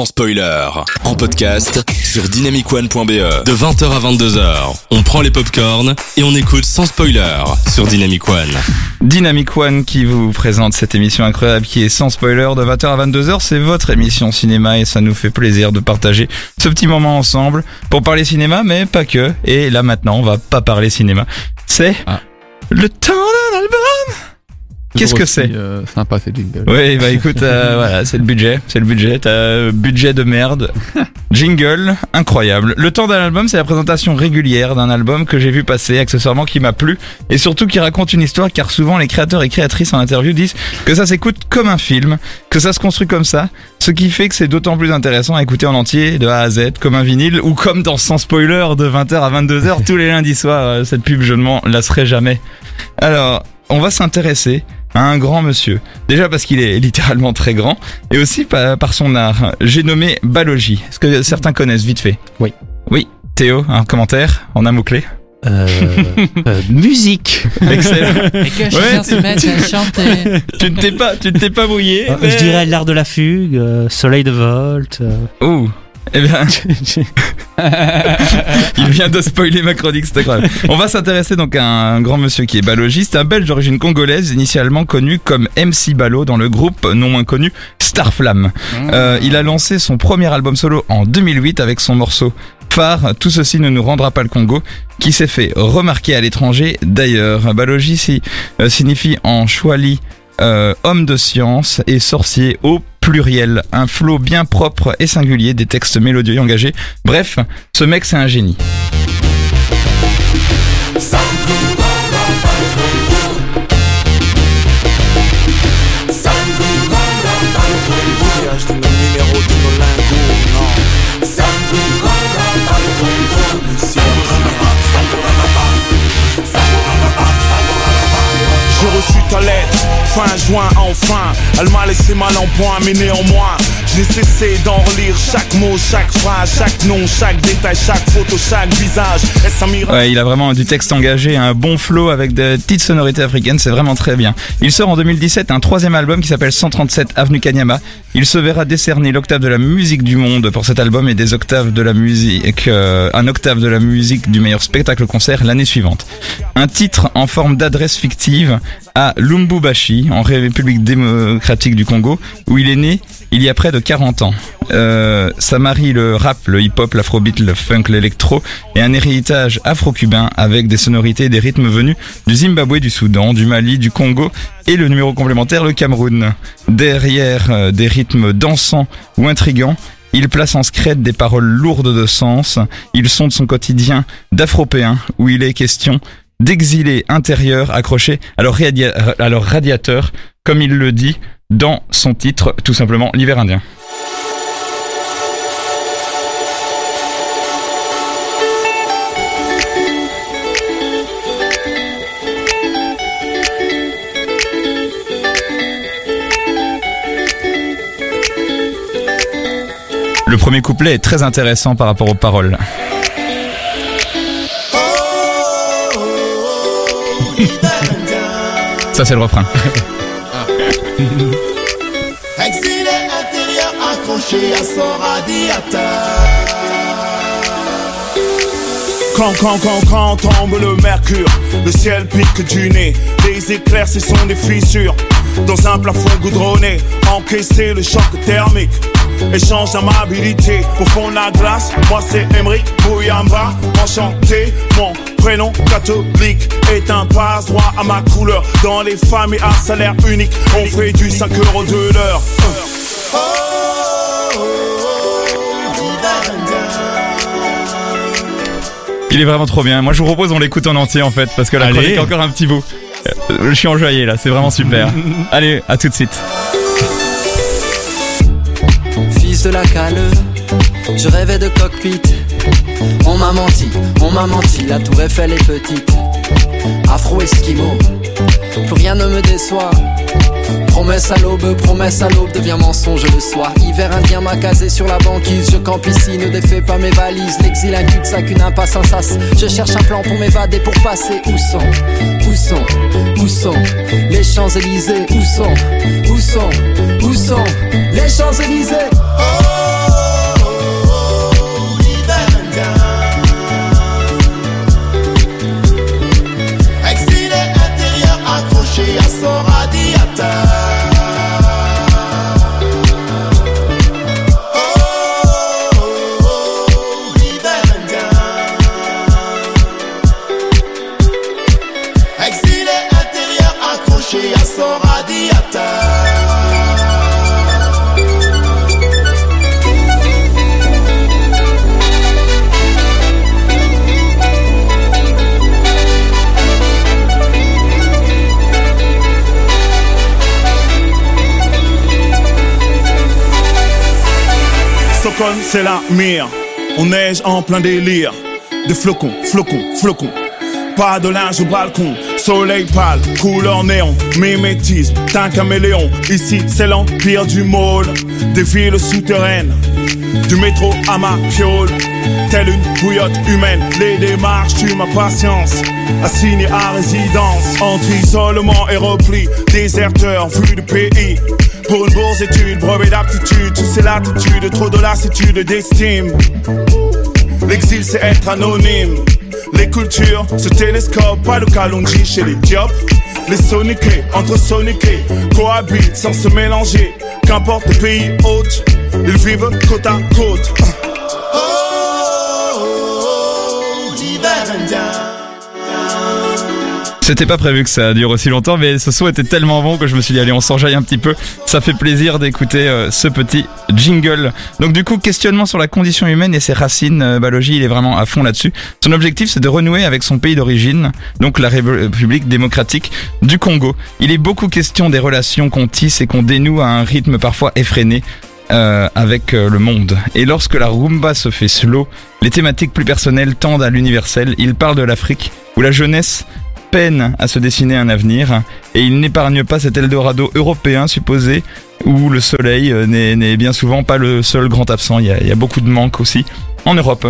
sans spoiler. En podcast sur dynamicone.be. De 20h à 22h, on prend les popcorns et on écoute sans spoiler sur Dynamic One. Dynamic One qui vous présente cette émission incroyable qui est sans spoiler de 20h à 22h. C'est votre émission cinéma et ça nous fait plaisir de partager ce petit moment ensemble pour parler cinéma, mais pas que. Et là maintenant, on va pas parler cinéma. C'est Ah. le temps d'un album. Qu'est-ce que c'est euh, Sympa ces jingles. Oui, bah écoute, euh, voilà, c'est le budget, c'est le budget, t'as euh, budget de merde. Jingle, incroyable. Le temps d'un album, c'est la présentation régulière d'un album que j'ai vu passer, accessoirement qui m'a plu, et surtout qui raconte une histoire, car souvent les créateurs et créatrices en interview disent que ça s'écoute comme un film, que ça se construit comme ça, ce qui fait que c'est d'autant plus intéressant à écouter en entier, de A à Z, comme un vinyle, ou comme dans Sans Spoiler, de 20h à 22h, tous les lundis soirs. Euh, Cette pub, je ne m'en lasserai jamais. Alors, on va s'intéresser à un grand monsieur. Déjà parce qu'il est littéralement très grand, et aussi par, par son art. J'ai nommé Balogi. Est-ce que certains connaissent vite fait? Oui. Oui. Théo, un commentaire en un mot-clé? Euh, euh, musique. Excellent. Et que Ouais, chacun se mette à chanter. tu ne t'es pas, tu ne t'es pas mouillé. Euh, mais- Je dirais l'art de la fugue, euh, soleil de Volt. euh. Ouh. Eh bien, il vient de spoiler ma chronique, c'est incroyable. On va s'intéresser donc à un grand monsieur qui est balogiste, un belge d'origine congolaise, initialement connu comme MC Balo dans le groupe non moins connu Starflame. Euh, il a lancé son premier album solo en 2008 avec son morceau phare Tout ceci ne nous rendra pas le Congo, qui s'est fait remarquer à l'étranger d'ailleurs. Balogi euh, signifie en chouali euh, homme de science et sorcier au pluriel. Un flow bien propre et singulier, des textes mélodieux et engagés. Bref, ce mec c'est un génie. Fin juin enfin. Elle m'a laissé mal en point, mais néanmoins, j'ai cessé d'en relire chaque mot, chaque phrase, chaque nom, chaque détail, chaque photo, chaque visage. Ouais, il a vraiment du texte engagé, un bon flow avec des petites sonorités africaines, c'est vraiment très bien. Il sort en 2017 un troisième album qui s'appelle 137 Avenue Kanyama. Il se verra décerner l'octave de la musique du monde pour cet album et des octaves de la musique, euh, un octave de la musique du meilleur spectacle concert l'année suivante. Un titre en forme d'adresse fictive à Lubumbashi, en République démocratique du Congo, où il est né il y a près de 40 ans. Euh, le rap, le hip-hop, l'afrobeat, le funk, l'électro et un héritage afro-cubain avec des sonorités et des rythmes venus du Zimbabwe, du Soudan, du Mali, du Congo et le numéro complémentaire, le Cameroun. Derrière euh, des rythmes dansants ou intrigants, il place en scred des paroles lourdes de sens. Ils sont de son quotidien d'afropéen où il est question d'exilés intérieurs accrochés à leur, à leur radiateur, comme il le dit dans son titre, tout simplement l'hiver indien. Le premier couplet est très intéressant par rapport aux paroles. Ça c'est le refrain. Exilé intérieur accroché à son radiateur. Quand, quand, quand, quand tombe le mercure, le ciel pique du nez. Les éclairs, ce sont des fissures. Dans un plafond goudronné, encaisser le choc thermique. Échange d'amabilité au fond de la glace. Moi, c'est Emric Bouyamba. Enchanté, mon prénom catholique est un passe-droit à ma couleur. Dans les familles à salaire unique, on fait du 5 euros de l'heure. Oh, oh, oh. Il est vraiment trop bien. Moi je vous propose on l'écoute en entier en fait parce que la Allez. chronique a encore un petit bout. Euh, Je suis enjoyé là, c'est vraiment super. Allez, à tout de suite. Fils de la cale, je rêvais de cockpit. On m'a menti, on m'a menti, la tour Eiffel est petite. Afro-esquimau, plus rien ne me déçoit. Promesse à l'aube, promesse à l'aube devient mensonge le soir. Hiver indien m'a casé sur la banquise. Je campe ici, ne défais pas mes valises. L'exil, un cul-de-sac, une impasse, un sas. Je cherche un plan pour m'évader, pour passer. Où sont, où sont, où sont les Champs-Élysées? Où sont, où sont, où sont les Champs-Élysées? C'est la mire. On neige en plein délire. Des flocons, flocons, flocons. Pas de linge au balcon, soleil pâle, couleur néon, mimétisme, t'es un caméléon. Ici, c'est l'empire du môle, des villes souterraines, du métro à ma fiole. Telle une bouillotte humaine, les démarches tuent ma patience. Assigné à résidence, entre isolement et repli, déserteur, vu du pays. Pour une bourse étude, brevet d'aptitude, tu sais l'attitude, trop de lassitude d'estime. L'exil c'est être anonyme. Les cultures se télescopent, pas de Kalonji chez les diopes. Les soniqués, entre soniqués, cohabitent sans se mélanger. Qu'importe le pays hôte, ils vivent côte à côte. C'était pas prévu que ça dure aussi longtemps, mais ce son était tellement bon que je me suis dit allez on s'enjaille un petit peu. Ça fait plaisir d'écouter euh, ce petit jingle. Donc du coup questionnement sur la condition humaine et ses racines. Euh, il est vraiment à fond là-dessus. Son objectif c'est de renouer avec son pays d'origine, donc la République démocratique du Congo. Il est beaucoup question des relations qu'on tisse et qu'on dénoue à un rythme parfois effréné. euh, avec euh, le monde. Et lorsque la rumba se fait slow, les thématiques plus personnelles tendent à l'universel. Il parle de l'Afrique, où la jeunesse peine à se dessiner un avenir, et il n'épargne pas cet Eldorado européen supposé, où le soleil euh, n'est bien souvent pas le seul grand absent. Il y a, il y a beaucoup de manques aussi en Europe.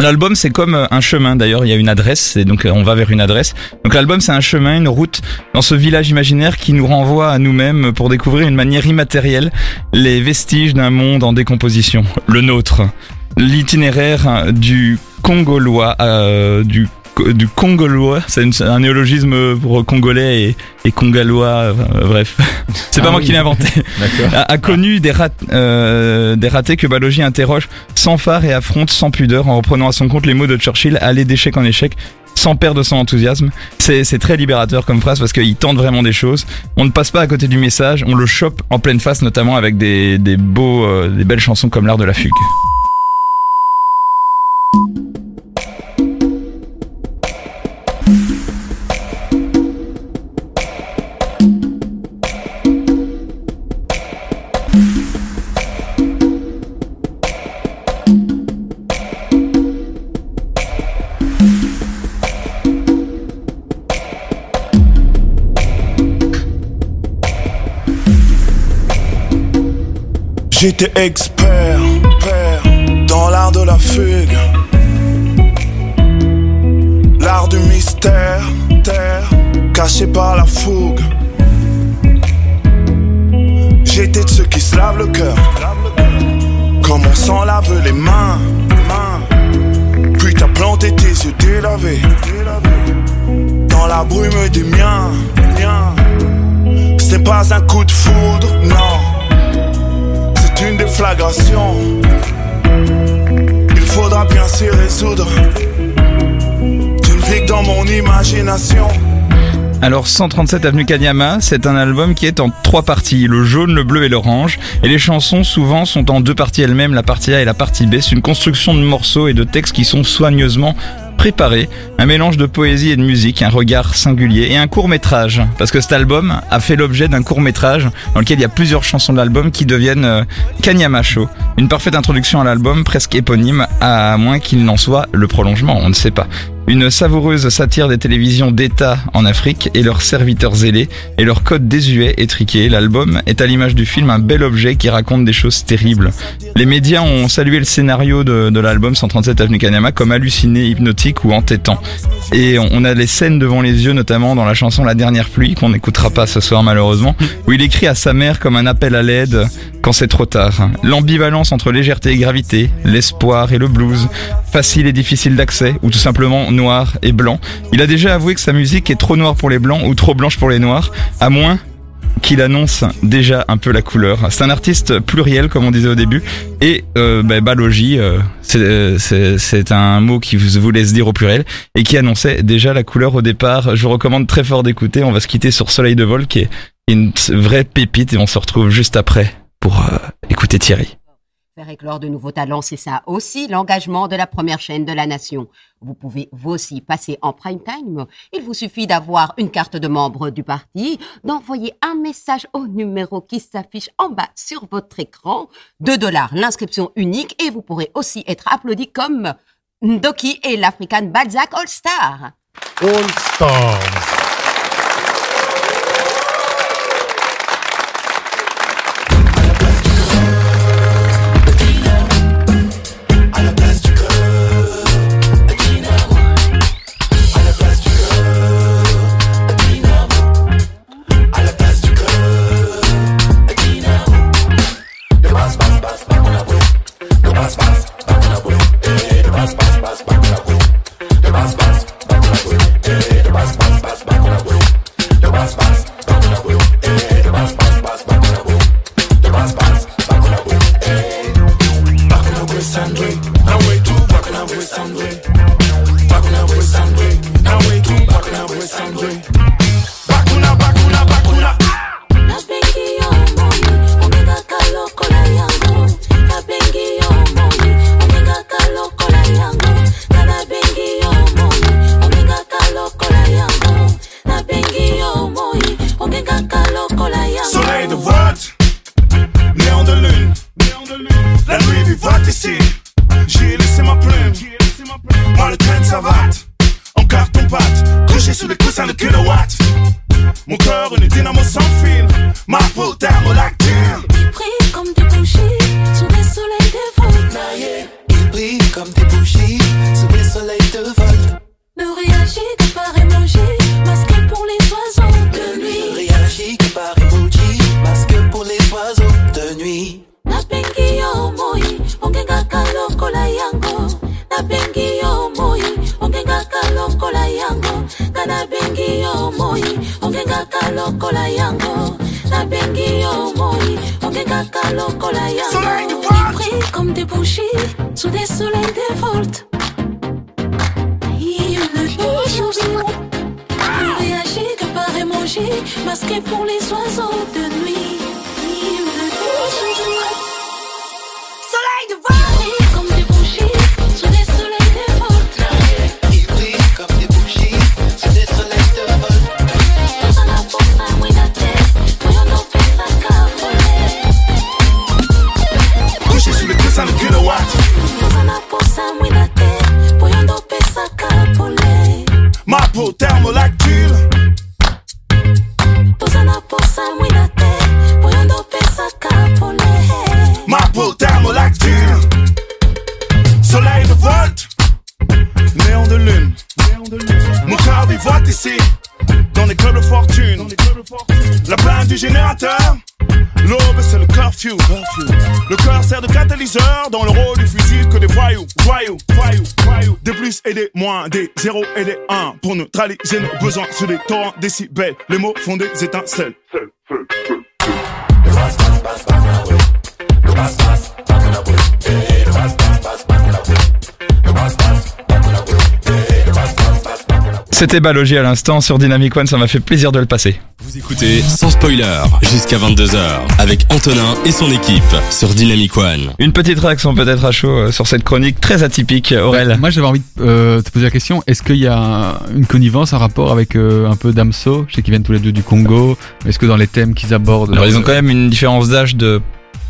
L'album c'est comme euh, un chemin d'ailleurs, il y a une adresse et donc euh, on va vers une adresse. Donc l'album c'est un chemin, une route dans ce village imaginaire qui nous renvoie à nous-mêmes pour découvrir une manière immatérielle les vestiges d'un monde en décomposition, le nôtre. L'itinéraire du Congolois, euh, du du Congolois, c'est un néologisme pour congolais et, et congalois, euh, bref. C'est pas Ah moi oui. qui l'ai inventé a, a connu des, rat- euh, des ratés que Balogi interroge sans phare et affronte sans pudeur en reprenant à son compte les mots de Churchill, aller d'échec en échec sans perdre son enthousiasme. C'est c'est très libérateur comme phrase parce qu'il tente vraiment des choses. On ne passe pas à côté du message, on le chope en pleine face notamment avec des, des beaux, euh, des belles chansons comme l'art de la fugue. J'étais expert, père, dans l'art de la fugue. L'art du mystère, terre, caché par la fougue. J'étais de ceux qui se lavent le cœur, comme on s'en lave les mains. Puis t'as planté tes yeux délavés, dans la brume des miens. C'est pas un coup de foudre, non. Une déflagration. Il faudra bien s'y résoudre. Tu ne vis que dans mon imagination. Alors 137 avenue Kanyama, c'est un album qui est en trois parties, le jaune, le bleu et l'orange. Et les chansons souvent sont en deux parties elles-mêmes, la partie A et la partie B. C'est une construction de morceaux et de textes qui sont soigneusement préparés. Un mélange de poésie et de musique, un regard singulier et un court métrage. Parce que cet album a fait l'objet d'un court métrage dans lequel il y a plusieurs chansons de l'album qui deviennent euh, Kanyama Show. Une parfaite introduction à l'album, presque éponyme, à moins qu'il n'en soit le prolongement, on ne sait pas. Une savoureuse satire des télévisions d'État en Afrique et leurs serviteurs zélés et leur code désuet étriqué. L'album est à l'image du film un bel objet qui raconte des choses terribles. Les médias ont salué le scénario de, de l'album 137 Avenue Kanama comme halluciné, hypnotique ou entêtant. Et on on a les scènes devant les yeux, notamment dans la chanson La dernière pluie, qu'on n'écoutera pas ce soir malheureusement, où il écrit à sa mère comme un appel à l'aide quand c'est trop tard. L'ambivalence entre légèreté et gravité, l'espoir et le blues, facile et difficile d'accès, ou tout simplement noir et blanc. Il a déjà avoué que sa musique est trop noire pour les blancs ou trop blanche pour les noirs, à moins qu'il annonce déjà un peu la couleur. C'est un artiste pluriel, comme on disait au début, et euh, bah, Balogi, euh, c'est- c'est un mot qui vous, vous laisse dire au pluriel, et qui annonçait déjà la couleur au départ. Je vous recommande très fort d'écouter. On va se quitter sur Soleil de vol, qui est une vraie pépite, et on se retrouve juste après pour euh, écouter Thierry. Faire éclore de nouveaux talents, c'est ça aussi l'engagement de la première chaîne de la nation. Vous pouvez vous aussi passer en prime time. Il vous suffit d'avoir une carte de membre du parti, d'envoyer un message au numéro qui s'affiche en bas sur votre écran. 2 dollars l'inscription unique et vous pourrez aussi être applaudi comme Doki et l'African Balzac All Star. All Stars. Ma Soleil yango. brille comme des bougies curfew. Le cœur sert de catalyseur dans le rôle du fusil que des voyous, voyous, voyous, voyous. Des plus et des moins, des zéros et des 1 pour neutraliser nos besoins sur des torrents décibels. Les mots font des étincelles. C'était Balogi à l'instant sur Dynamic One, ça m'a fait plaisir de le passer. Vous écoutez sans spoiler jusqu'à 22h avec Antonin et son équipe sur Dynamic One. Une petite réaction peut-être à chaud euh, sur cette chronique très atypique, Aurel. Moi, j'avais envie de euh, te poser la question est-ce qu'il y a une connivence, un rapport avec euh, un peu Damso Je sais qu'ils viennent tous les deux du Congo. Est-ce que dans les thèmes qu'ils abordent. Alors ils ont quand même une différence d'âge de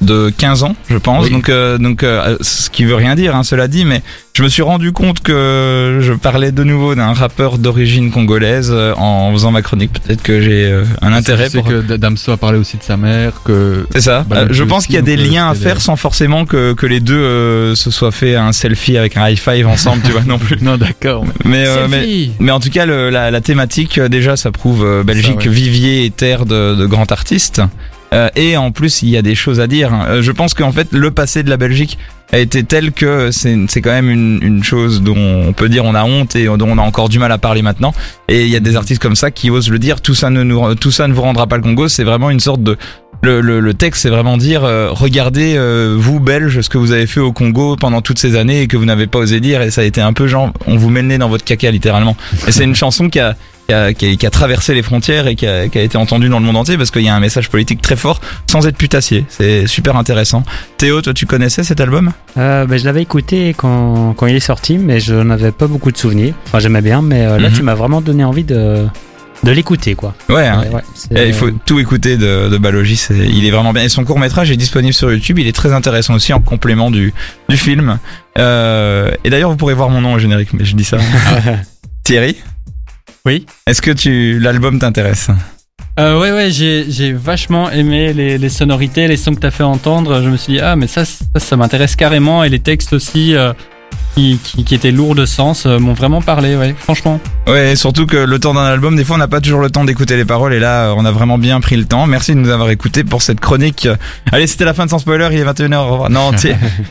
de 15 ans, je pense. Oui. Donc, euh, donc, euh, ce qui veut rien dire, hein, cela dit, mais je me suis rendu compte que je parlais de nouveau d'un rappeur d'origine congolaise euh, en faisant ma chronique. Peut-être que j'ai euh, un intérêt C'est pour. que Damso a parlé aussi de sa mère, que. C'est ça. Bah, Euh, je pense qu'il y a des liens à faire des- sans forcément que, que les deux euh, se soient fait un selfie avec un high five ensemble, tu vois non plus. Non, d'accord. mais- Mais, euh, mais, en tout cas, le- la, la thématique, déjà, ça prouve euh, Belgique, Ça, ouais. vivier et terre de, de grands artistes. Euh, et en plus, il y a des choses à dire. Euh, je pense qu'en fait, le passé de la Belgique a été tel que c'est quand même une, une chose dont on peut dire on a honte et dont on a encore du mal à parler maintenant. Et il y a des artistes comme ça qui osent le dire. Tout ça ne nous, tout ça ne vous rendra pas le Congo. C'est vraiment une sorte de le, le, le texte, c'est vraiment dire euh, regardez vous Belges ce que vous avez fait au Congo pendant toutes ces années et que vous n'avez pas osé dire et ça a été un peu genre on vous met dans votre caca littéralement. Et c'est une chanson qui a qui a, qui a- qui a traversé les frontières et qui a, qui a été entendu dans le monde entier parce qu'il y a un message politique très fort sans être putassier. C'est super intéressant. Théo, toi tu connaissais cet album? Euh, ben, je l'avais écouté quand, quand il est sorti, mais je n'avais pas beaucoup de souvenirs. Enfin, j'aimais bien, mais euh, là, Mhm. tu m'as vraiment donné envie de, de l'écouter, quoi. Ouais, hein. ouais, il faut tout écouter de, de Balogi, c'est- il est vraiment bien. Et son court métrage est disponible sur YouTube, il est très intéressant aussi en complément du, du film. Euh, et d'ailleurs, vous pourrez voir mon nom au générique, mais je dis ça. Thierry? Oui. Est-ce que tu l'album t'intéresse? Euh, ouais, ouais, j'ai, vachement aimé les, les sonorités, les sons que t'as fait entendre. Je me suis dit, ah, mais ça, ça, ça m'intéresse carrément. Et les textes aussi, euh, qui, qui, qui étaient lourds de sens, euh, m'ont vraiment parlé, ouais, franchement. Ouais, surtout que le temps d'un album, des fois, on n'a pas toujours le temps d'écouter les paroles, et là, on a vraiment bien pris le temps. Merci de nous avoir écoutés pour cette chronique. Allez, c'était la fin de Sans Spoiler, il est 21h. Au revoir. Non,